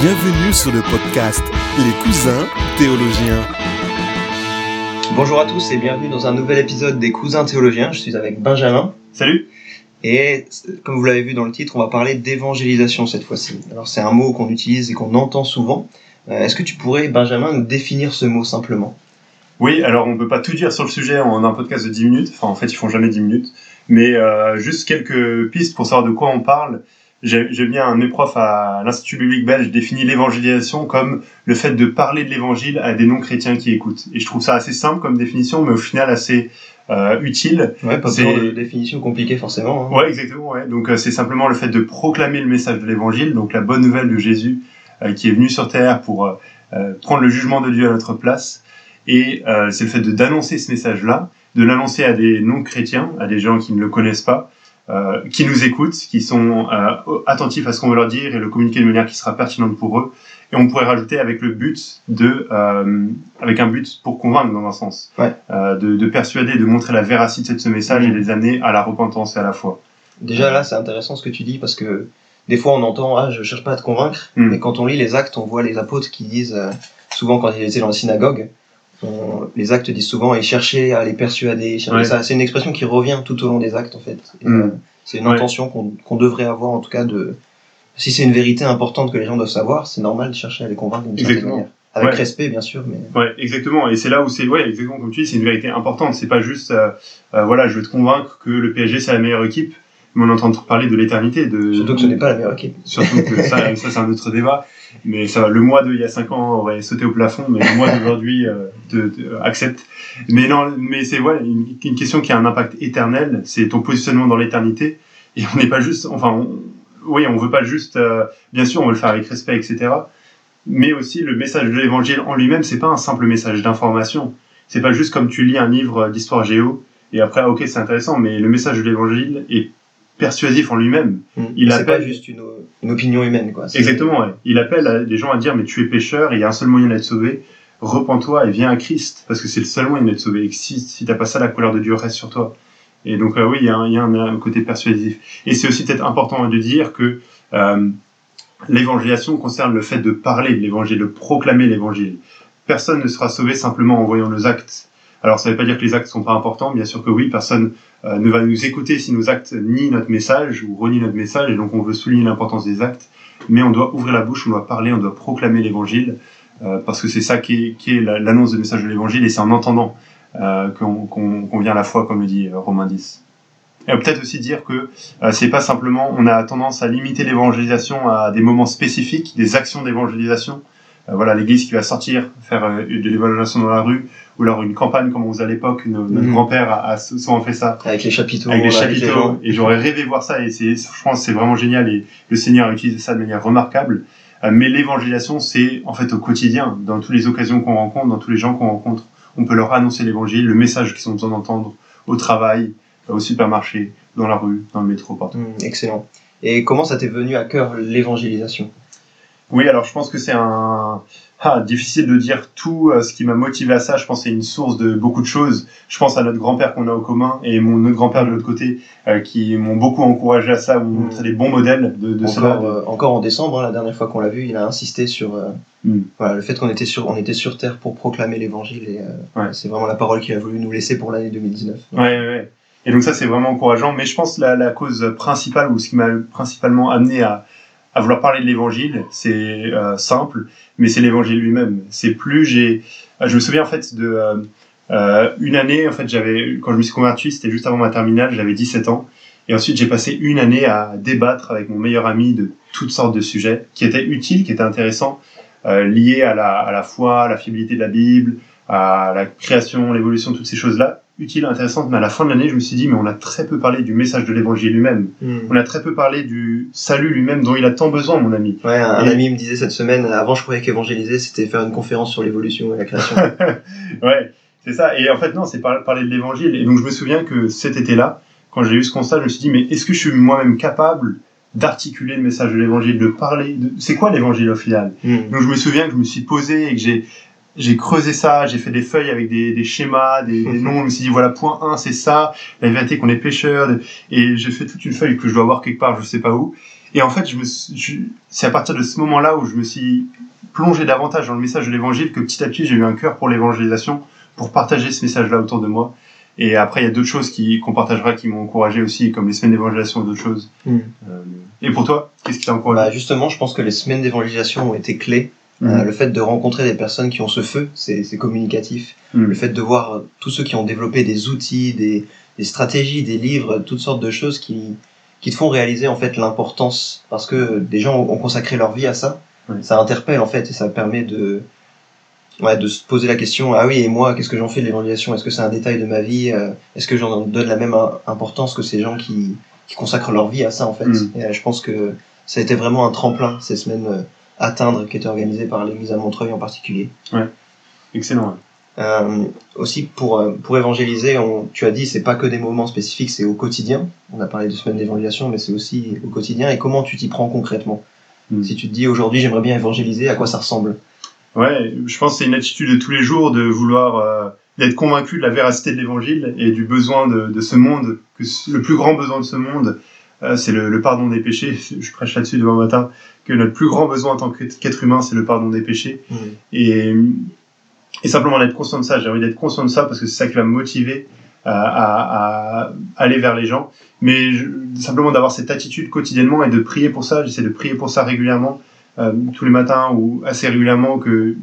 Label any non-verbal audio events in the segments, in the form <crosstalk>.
Bienvenue sur le podcast Les cousins théologiens. Bonjour à tous et bienvenue dans un nouvel épisode des cousins théologiens. Je suis avec Benjamin. Salut Et comme vous l'avez vu dans le titre, on va parler d'évangélisation cette fois-ci. Alors c'est un mot qu'on utilise et qu'on entend souvent. Euh, Est-ce que tu pourrais, Benjamin, nous définir ce mot simplement? Oui, alors on peut pas tout dire sur le sujet en un podcast de 10 minutes, enfin en fait ils font jamais 10 minutes, mais euh, juste quelques pistes pour savoir de quoi on parle. J'ai bien un de mes profs à l'Institut biblique belge définit l'évangélisation comme le fait de parler de l'évangile à des non-chrétiens qui écoutent. Et je trouve ça assez simple comme définition, mais au final assez euh, utile. Ouais, pas C'est- de définition compliquée forcément. hein. Ouais, exactement. Ouais. Donc euh, c'est simplement le fait de proclamer le message de l'évangile, donc la bonne nouvelle de Jésus euh, qui est venu sur terre pour euh, euh, prendre le jugement de Dieu à notre place. Et euh, c'est le fait de d'annoncer ce message-là, de l'annoncer à des non-chrétiens, à des gens qui ne le connaissent pas, euh, qui nous écoutent, qui sont euh, attentifs à ce qu'on veut leur dire et le communiquer de manière qui sera pertinente pour eux. Et on pourrait rajouter avec le but de, euh, avec un but pour convaincre dans un sens, Ouais. Euh, de, de persuader, de montrer la véracité de ce message et les amener à la repentance et à la foi. Déjà là, c'est intéressant ce que tu dis parce que des fois on entend ah je cherche pas à te convaincre, Mm. mais quand on lit les actes, on voit les apôtres qui disent euh, souvent quand ils étaient dans la synagogue, on- les actes disent souvent ils cherchaient à les persuader. cherchaient Ouais. ça. C'est une expression qui revient tout au long des actes en fait. Et, Mm. euh, c'est une Ouais. intention qu'on qu'on devrait avoir en tout cas de si c'est une vérité importante que les gens doivent savoir, c'est normal de chercher à les convaincre d'une certaine Exactement. manière. Avec Ouais. respect bien sûr, mais Ouais, exactement. Et c'est là où c'est, ouais, exactement comme tu dis, c'est une vérité importante. C'est pas juste, euh, euh, voilà, je veux te convaincre que le PSG c'est la meilleure équipe, mais on est en train de parler de l'éternité. De... surtout que ce n'est pas la meilleure équipe. Surtout que ça, <laughs> ça c'est un autre débat. Mais ça, le mois de il y a 5 ans aurait sauté au plafond, mais le mois d'aujourd'hui euh, accepte. Mais non, mais c'est ouais, une, question qui a un impact éternel. C'est ton positionnement dans l'éternité. Et on n'est pas juste, enfin, oui, on veut pas juste, euh, bien sûr, on veut le faire avec respect, etc. Mais aussi le message de l'évangile en lui-même, c'est pas un simple message d'information. C'est pas juste comme tu lis un livre d'histoire géo et après, ok, c'est intéressant, mais le message de l'évangile est persuasif en lui-même. Il c'est appelle- pas juste une, une opinion humaine quoi. Exactement, ouais. Il appelle à- des gens à dire, mais tu es pécheur et il y a un seul moyen d'être sauvé. Repends-toi et viens à Christ, parce que c'est le seul moyen d'être sauvé. Et que si, si t'as pas ça, la colère de Dieu reste sur toi. Et donc, euh, oui, il y a, un, il y a un côté persuasif. Et c'est aussi peut-être important de dire que euh, l'évangélisation concerne le fait de parler de l'évangile, de proclamer l'évangile. Personne ne sera sauvé simplement en voyant nos actes. Alors, ça ne veut pas dire que les actes sont pas importants, bien sûr que oui, personne euh, ne va nous écouter si nos actes nient notre message ou renient notre message, et donc on veut souligner l'importance des actes mais on doit ouvrir la bouche, on doit parler, on doit proclamer l'évangile, euh, parce que c'est ça qui est, l'annonce du message de l'évangile, et c'est en entendant euh, qu'on vient à la foi, comme le dit Romain 10. Et peut-être aussi dire que c'est pas simplement, on a tendance à limiter l'évangélisation à des moments spécifiques, des actions d'évangélisation. Euh, voilà, l'Église qui va sortir, faire euh, de l'évangélisation dans la rue, ou alors une campagne comme on faisait à l'époque, notre Mhm. grand-père a, a souvent fait ça. Avec les chapiteaux, avec les chapiteaux. et j'aurais rêvé voir ça et c'est je pense que c'est vraiment génial et le Seigneur a utilisé ça de manière remarquable. Euh, mais l'évangélisation c'est en fait au quotidien dans toutes les occasions qu'on rencontre dans tous les gens qu'on rencontre. On peut leur annoncer l'évangile le message qu'ils ont besoin d'entendre au travail au supermarché dans la rue dans le métro partout. Hmm, excellent. Et comment ça t'est venu à cœur l'évangélisation? Oui alors je pense que c'est un ah, difficile de dire tout euh, ce qui m'a motivé à ça je pense que c'est une source de beaucoup de choses je pense à notre grand-père qu'on a au commun et mon autre grand-père de l'autre côté euh, qui m'ont beaucoup encouragé à ça ou Mm. montré des bons modèles de, de cela encore, euh, encore en décembre, hein, la dernière fois qu'on l'a vu, il a insisté sur euh, Mm. voilà, le fait qu'on était sur, on était sur Terre pour proclamer l'évangile et euh, Ouais. c'est vraiment la parole qu'il a voulu nous laisser pour l'année 2019. Ouais, ouais, ouais. Et donc ça, c'est vraiment encourageant. Mais je pense la, la cause principale, ou ce qui m'a principalement amené à, à vouloir parler de l'évangile, c'est euh, simple, mais c'est l'évangile lui-même. C'est plus j'ai... ah, Je me souviens en fait de... euh, euh, une année, en fait, j'avais quand je me suis converti, c'était juste avant ma terminale, j'avais 17 ans. Et ensuite, j'ai passé une année à débattre avec mon meilleur ami de toutes sortes de sujets qui étaient utiles, qui étaient intéressants, euh, liés à la, à la foi, à la fiabilité de la Bible, à la création, l'évolution, toutes ces choses-là, utiles, intéressantes. Mais à la fin de l'année, je me suis dit, mais on a très peu parlé du message de l'évangile lui-même. Hmm. On a très peu parlé du salut lui-même dont il a tant besoin, mon ami. Ouais, un, Et- ami me disait cette semaine, avant je croyais qu'évangéliser c'était faire une conférence sur l'évolution et la création. <laughs> ouais, c'est ça. Et en fait, non, c'est par- parler de l'évangile. Et donc, je me souviens que cet été-là, quand j'ai eu ce constat, je me suis dit, mais est-ce que je suis moi-même capable d'articuler le message de l'évangile, de parler de... C'est quoi l'évangile au final? Hmm. Donc, je me souviens que je me suis posé et que j'ai j'ai creusé ça, j'ai fait des feuilles avec des, des schémas, des, des <laughs> noms. Je me suis dit, voilà, point 1, c'est ça, la vérité qu'on est pécheur. Et j'ai fait toute une feuille que je dois avoir quelque part, je sais pas où. Et en fait, je me suis- je- c'est à partir de ce moment-là où je me suis plongé davantage dans le message de l'évangile que petit à petit j'ai eu un cœur pour l'évangélisation, pour partager ce message-là autour de moi. Et après, il y a d'autres choses qui- qu'on partagera qui m'ont encouragé aussi, comme les semaines d'évangélisation et d'autres choses. Mm. Euh, et pour toi, qu'est-ce qui t'a Bah, encouragé justement, je pense que les semaines d'évangélisation ont été clés. Mhm. Euh, le fait de rencontrer des personnes qui ont ce feu, c'est communicatif. Mhm. Le fait de voir tous ceux qui ont développé des outils, des, des stratégies, des livres, toutes sortes de choses qui, qui te font réaliser en fait l'importance, parce que des gens ont consacré leur vie à ça. Ça interpelle en fait et ça permet de, ouais, de se poser la question ah oui et moi qu'est-ce que j'en fais de l'évangélisation? Est-ce que c'est un détail de ma vie? Euh, Est-ce que j'en donne la même im- importance que ces gens qui, qui consacrent leur vie à ça en fait? Mhm. Et euh, je pense que ça a été vraiment un tremplin ces semaines atteindre qui était organisé par l'église à Montreuil en particulier. Excellent. Euh, aussi pour euh, pour évangéliser, on, tu as dit c'est pas que des moments spécifiques, c'est au quotidien. On a parlé de semaine d'évangélisation, mais c'est aussi au quotidien. Et comment tu t'y prends concrètement Mm. Si tu te dis aujourd'hui j'aimerais bien évangéliser, à quoi ça ressemble Ouais, je pense que c'est une attitude de tous les jours de vouloir euh, d'être convaincu de la véracité de l'évangile et du besoin de, de ce monde, que le plus grand besoin de ce monde, c'est le, le pardon des péchés. <laughs> Je prêche là-dessus demain matin que notre plus grand besoin en tant qu'être humain, c'est le pardon des péchés. Et, et simplement d'être conscient de ça, j'ai envie d'être conscient de ça parce que c'est ça qui va me motiver à, à- à aller vers les gens. Mais je- simplement d'avoir cette attitude quotidiennement et de prier pour ça, j'essaie de prier pour ça régulièrement, euh, tous les matins ou assez régulièrement que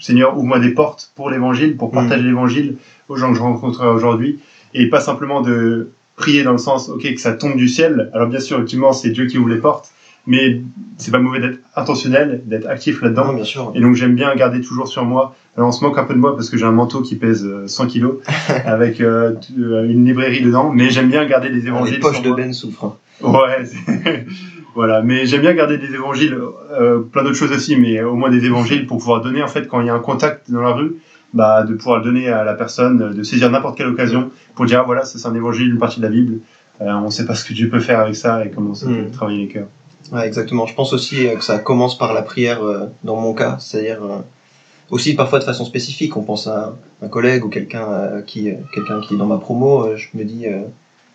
Seigneur ouvre-moi des portes pour l'évangile, pour partager l'évangile aux gens que je rencontrerai aujourd'hui. Et pas simplement de prier dans le sens, ok, que ça tombe du ciel. Alors bien sûr, ultimement, c'est Dieu qui ouvre les portes, mais c'est pas mauvais d'être intentionnel, d'être actif là-dedans. Bien sûr. Et donc j'aime bien garder toujours sur moi. Alors on se moque un peu de moi parce que j'ai un manteau qui pèse euh, 100 kilos <laughs> avec euh, euh, une librairie dedans, mais j'aime bien garder des évangiles. Les poches de moi. Ben souffrent. hein. Ouais, <laughs> voilà. Mais j'aime bien garder des évangiles, euh, plein d'autres choses aussi, mais au moins des évangiles pour pouvoir donner en fait quand il y a un contact dans la rue, bah de pouvoir le donner à la personne, de saisir n'importe quelle occasion pour dire ah, voilà ça c'est un évangile, une partie de la Bible. Euh, on sait pas ce que Dieu peut faire avec ça et comment ça peut travailler les cœurs. Ouais, exactement. Je pense aussi euh, que ça commence par la prière euh, dans mon cas, c'est-à-dire euh, aussi parfois de façon spécifique. On pense à un collègue ou quelqu'un euh, qui, euh, quelqu'un qui est dans ma promo. euh, je me dis, euh,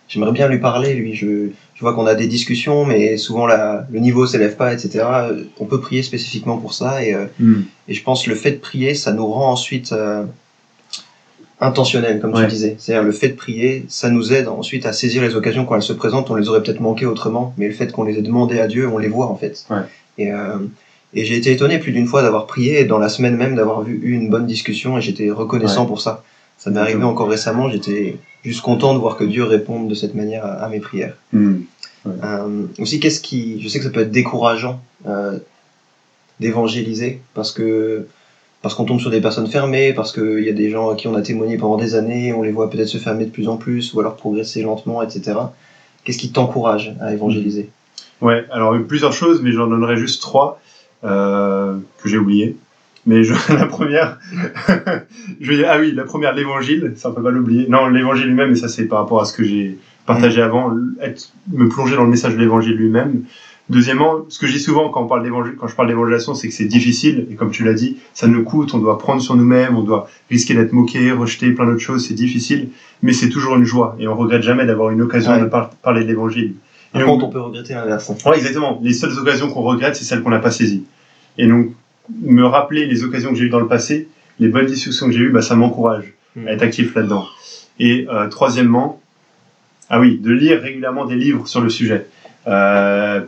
j'aimerais bien lui parler. Lui, je, je vois qu'on a des discussions, mais souvent la, le niveau s'élève pas, etc. Euh, On peut prier spécifiquement pour ça, et, euh, et je pense que le fait de prier, ça nous rend ensuite euh, intentionnel, comme Ouais. tu disais. C'est-à-dire le fait de prier, ça nous aide ensuite à saisir les occasions quand elles se présentent. On les aurait peut-être manquées autrement, mais le fait qu'on les ait demandées à Dieu, on les voit en fait. Ouais. Et, euh, et j'ai été étonné plus d'une fois d'avoir prié et dans la semaine même d'avoir eu une bonne discussion et j'étais reconnaissant Ouais. pour ça. Ça m'est arrivé encore récemment, j'étais juste content de voir que Dieu réponde de cette manière à, à mes prières. Mm. Euh, aussi, qu'est-ce qui, je sais que ça peut être décourageant euh, d'évangéliser parce que parce qu'on tombe sur des personnes fermées, parce qu'il y a des gens à qui on a témoigné pendant des années, on les voit peut-être se fermer de plus en plus ou alors progresser lentement, etc. Qu'est-ce qui t'encourage à évangéliser? Ouais, alors plusieurs choses, mais j'en donnerai juste trois euh, que j'ai oubliées. Mais je, <laughs> la première, <laughs> je vais ah oui, la première, l'évangile, ça on peut pas l'oublier. Non, l'évangile lui-même, et ça c'est par rapport à ce que j'ai partagé avant, être, me plonger dans le message de l'évangile lui-même. Deuxièmement, ce que je dis souvent quand on parle d'évangile, quand je parle d'évangélisation, c'est que c'est difficile, et comme tu l'as dit, ça nous coûte, on doit prendre sur nous-mêmes, on doit risquer d'être moqué, rejeté, plein d'autres choses, c'est difficile, mais c'est toujours une joie, et on regrette jamais d'avoir une occasion Ouais. de par- parler de l'évangile. Et donc- on peut regretter l'inverse. Ouais, exactement. Les seules occasions qu'on regrette, c'est celles qu'on n'a pas saisies. Et donc, me rappeler les occasions que j'ai eues dans le passé, les bonnes discussions que j'ai eues, bah, ça m'encourage Mm. à être actif là-dedans. Et euh, troisièmement, ah oui, de lire régulièrement des livres sur le sujet. Euh,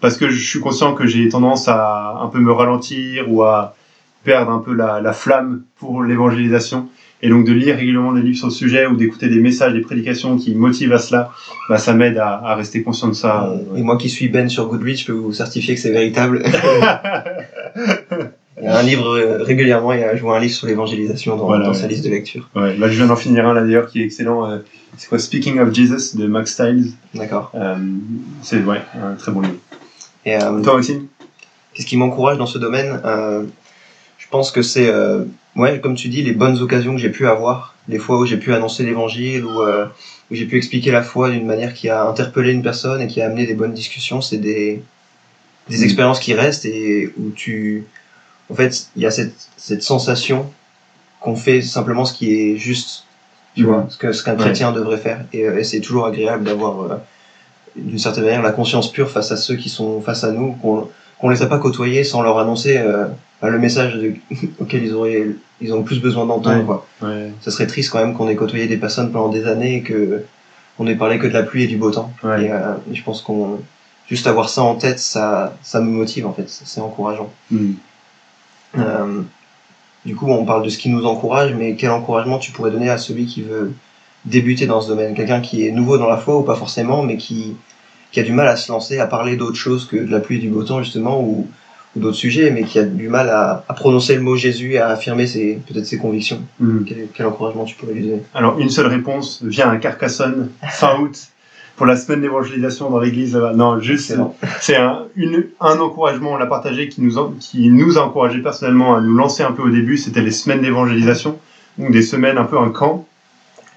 parce que je suis conscient que j'ai tendance à un peu me ralentir ou à perdre un peu la, la flamme pour l'évangélisation. Et donc de lire régulièrement des livres sur le sujet ou d'écouter des messages, des prédications qui motivent à cela, bah, ça m'aide à, à rester conscient de ça. Et moi qui suis Ben sur Goodreads, je peux vous certifier que c'est véritable. <laughs> Il y a un livre euh, régulièrement, il y a joué un livre sur l'évangélisation dans, Voilà, dans ouais. sa liste de lecture. Ouais, là je viens d'en finir un là d'ailleurs qui est excellent. euh, c'est quoi Speaking of Jesus de Max Stiles. D'accord. Euh, c'est ouais, un très bon livre. Et euh, Toi Maxime? qu'est-ce qui m'encourage dans ce domaine Je pense que c'est, ouais, comme tu dis, les bonnes occasions que j'ai pu avoir, les fois où j'ai pu annoncer l'évangile, ou où j'ai pu expliquer la foi d'une manière qui a interpellé une personne et qui a amené des bonnes discussions, c'est des, des Mm. expériences qui restent et où tu, en fait, il y a cette, cette sensation qu'on fait simplement ce qui est juste, tu vois, ce que ce qu'un Ouais. chrétien devrait faire. Et, euh, et c'est toujours agréable d'avoir euh, d'une certaine manière la conscience pure face à ceux qui sont face à nous, qu'on qu'on les a pas côtoyés sans leur annoncer euh, le message de- <laughs> auquel ils auraient ils ont le plus besoin d'entendre. Ouais. quoi. Ouais, Ça serait triste quand même qu'on ait côtoyé des personnes pendant des années et que on ait parlé que de la pluie et du beau temps. Et, euh, je pense qu'on juste avoir ça en tête, ça ça nous motive en fait, c'est encourageant. Mm. Euh, du coup, on parle de ce qui nous encourage, mais quel encouragement tu pourrais donner à celui qui veut débuter dans ce domaine? Quelqu'un qui est nouveau dans la foi ou pas forcément, mais qui, qui a du mal à se lancer, à parler d'autre chose que de la pluie et du beau temps, justement, ou, ou d'autres sujets, mais qui a du mal à, à prononcer le mot Jésus et à affirmer ses, peut-être ses convictions. Mm. Quel, quel encouragement tu pourrais lui donner? Alors, une seule réponse, viens à Carcassonne, fin août, pour la semaine d'évangélisation dans l'église là-bas. Non, juste, c'est un, une- un encouragement, on l'a partagé, qui nous, qui nous a encouragé personnellement à nous lancer un peu au début. C'était les semaines d'évangélisation, donc des semaines un peu un camp,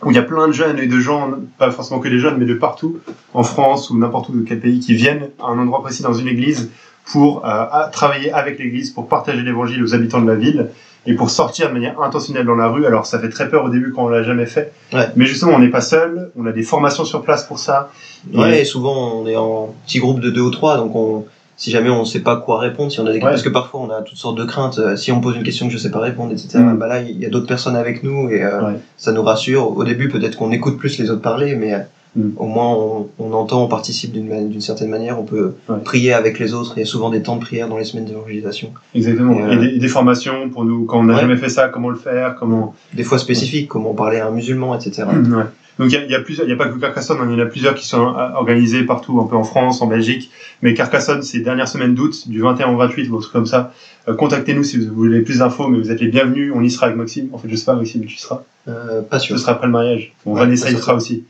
où il y a plein de jeunes et de gens, pas forcément que des jeunes, mais de partout, en France ou n'importe où de quel pays, qui viennent à un endroit précis dans une église pour euh, à- travailler avec l'église, pour partager l'évangile aux habitants de la ville et pour sortir de manière intentionnelle dans la rue. Alors ça fait très peur au début quand on l'a jamais fait, Ouais. mais justement on n'est pas seul, on a des formations sur place pour ça. Et- Ouais, et souvent on est en petit groupe de deux ou trois, donc on, si jamais on ne sait pas quoi répondre, si on a des Ouais. parce que parfois on a toutes sortes de craintes, euh, si on pose une question que je sais pas répondre, etc. Mm. Bah là, il y a d'autres personnes avec nous et euh, ça nous rassure. Au début, peut-être qu'on écoute plus les autres parler, mais euh, Mm. au moins on, on entend, on participe d'une certaine manière, on peut Ouais. prier avec les autres. Il y a souvent des temps de prière dans les semaines d'évangélisation, Exactement. Et, euh, Et, des, formations pour nous, quand on n'a Ouais. jamais fait ça, comment le faire, comment. des fois spécifiques, comment parler à un musulman, etc. Ouais. Donc il y y a plusieurs, il y a pas que Carcassonne, hein, il y en a plusieurs qui sont euh, organisés partout, un peu en France, en Belgique. Mais Carcassonne, c'est dernière semaine d'août, du 21 au 28, ou un truc comme ça. Euh, Contactez-nous si vous voulez plus d'infos, mais vous êtes les bienvenus. On y sera avec Maxime. En fait, je sais pas, Maxime, tu seras. Euh, pas sûr. Ce sera après le mariage. Bon, Ouais, Vanessa y sera aussi.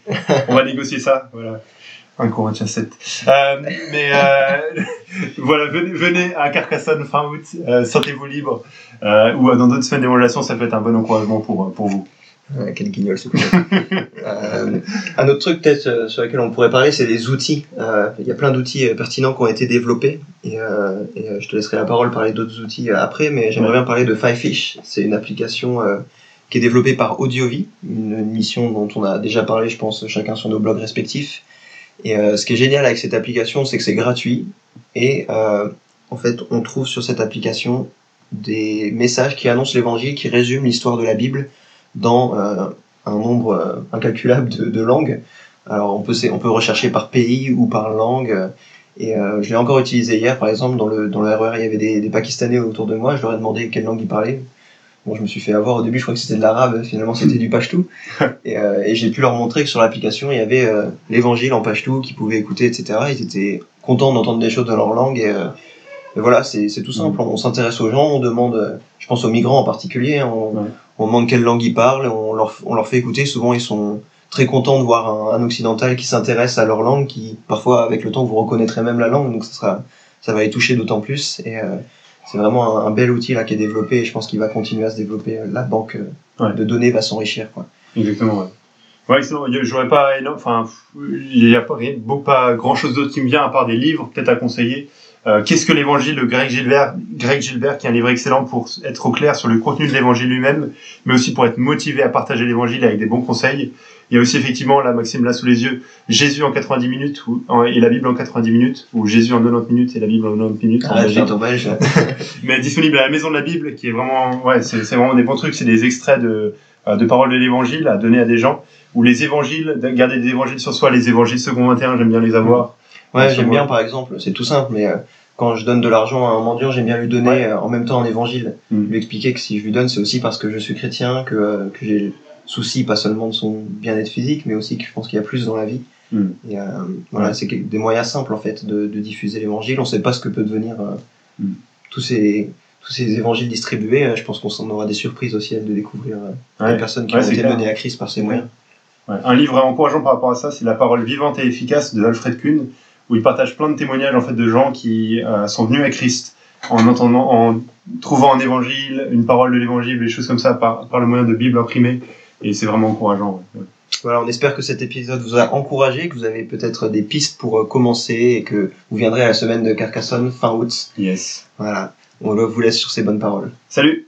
On va négocier ça. Voilà. Un Corinthiens 7. Euh, mais euh, <laughs> voilà, venez, venez à Carcassonne fin août. Euh, Sentez-vous libre. Euh, ou dans d'autres semaines d'évaluation, ça peut être un bon encouragement pour, pour vous. Euh, quel guignol ce coup. <laughs> euh, un autre truc peut-être euh, sur lequel on pourrait parler, c'est les outils. Euh, Il y a plein d'outils pertinents qui ont été développés et, et, je te laisserai la parole parler d'autres outils après, mais j'aimerais bien parler de Fivefish. C'est une application qui est développée par Audiovie, une, mission dont on a déjà parlé, je pense, chacun sur nos blogs respectifs. Et ce qui est génial avec cette application, c'est que c'est gratuit et en fait, on trouve sur cette application des messages qui annoncent l'évangile, qui résument l'histoire de la Bible dans euh, un nombre euh, incalculable de, de langues. Alors on peut, on peut rechercher par pays ou par langue. Et euh, je l'ai encore utilisé hier, par exemple, dans le, dans le RER, il y avait des, des Pakistanais autour de moi. Je leur ai demandé quelle langue ils parlaient. Bon, je me suis fait avoir au début, je crois que c'était de l'arabe, finalement c'était du pashtou. <laughs> Et, euh, et j'ai pu leur montrer que sur l'application, il y avait euh, l'évangile en pashtou qu'ils pouvaient écouter, etc. Ils étaient contents d'entendre des choses dans leur langue. Et, et voilà, c'est tout simple. On s'intéresse aux gens, on demande, je pense aux migrants en particulier, hein, on, Ouais. On demande quelle langue ils parlent, on leur, on leur fait écouter. Souvent, ils sont très contents de voir un, un occidental qui s'intéresse à leur langue, qui parfois, avec le temps, vous reconnaîtrez même la langue, donc ça, sera, ça va les toucher d'autant plus. Et euh, c'est vraiment un, un bel outil là qui est développé, et je pense qu'il va continuer à se développer. La banque euh, Ouais. de données va s'enrichir. quoi. Exactement, ouais. Ouais, sinon, j'aurais pas énorme, enfin, il y a pas, pas grand chose d'autre qui me vient à part des livres, peut-être à conseiller. Euh, Qu'est-ce que l'évangile de Greg Gilbert, Greg Gilbert, qui est un livre excellent pour être au clair sur le contenu de l'évangile lui-même, mais aussi pour être motivé à partager l'évangile avec des bons conseils. Il y a aussi effectivement, là, Maxime l'a sous les yeux, Jésus en 90 minutes ou, et la Bible en 90 minutes, ou Jésus en 90 minutes et la Bible en 90 minutes. en belge. belge. <laughs> mais disponible à la Maison de la Bible, qui est vraiment, ouais, c'est vraiment des bons trucs. C'est des extraits de, euh, de paroles de l'Évangile à donner à des gens. Ou les évangiles, de garder des évangiles sur soi, les évangiles second 21, j'aime bien les avoir. Ouais, j'aime moi. bien par exemple, c'est tout simple, mais euh, quand je donne de l'argent à un mendiant, j'aime bien lui donner Ouais. euh, en même temps un évangile. Mm. Lui expliquer que si je lui donne, c'est aussi parce que je suis chrétien, que, euh, que j'ai le souci pas seulement de son bien-être physique, mais aussi que je pense qu'il y a plus dans la vie. Mm. Et euh, voilà, Ouais. c'est des moyens simples en fait de, de diffuser l'évangile. On sait pas ce que peut devenir euh, Mm. tous ces tous ces évangiles distribués. Euh, Je pense qu'on s'en aura des surprises aussi de découvrir euh, Ouais. des personnes qui ont été données à Christ par ces moyens. Un livre encourageant par rapport à ça, c'est La parole vivante et efficace de Alfred Kuhn, où il partage plein de témoignages en fait de gens qui euh, sont venus à Christ en entendant, en trouvant un évangile, une parole de l'évangile, des choses comme ça par, par le moyen de Bible imprimée. Et c'est vraiment encourageant. ouais. Voilà, on espère que cet épisode vous a encouragé, que vous avez peut-être des pistes pour euh, commencer et que vous viendrez à la semaine de Carcassonne fin août. Yes. Voilà, on vous laisse sur ces bonnes paroles. Salut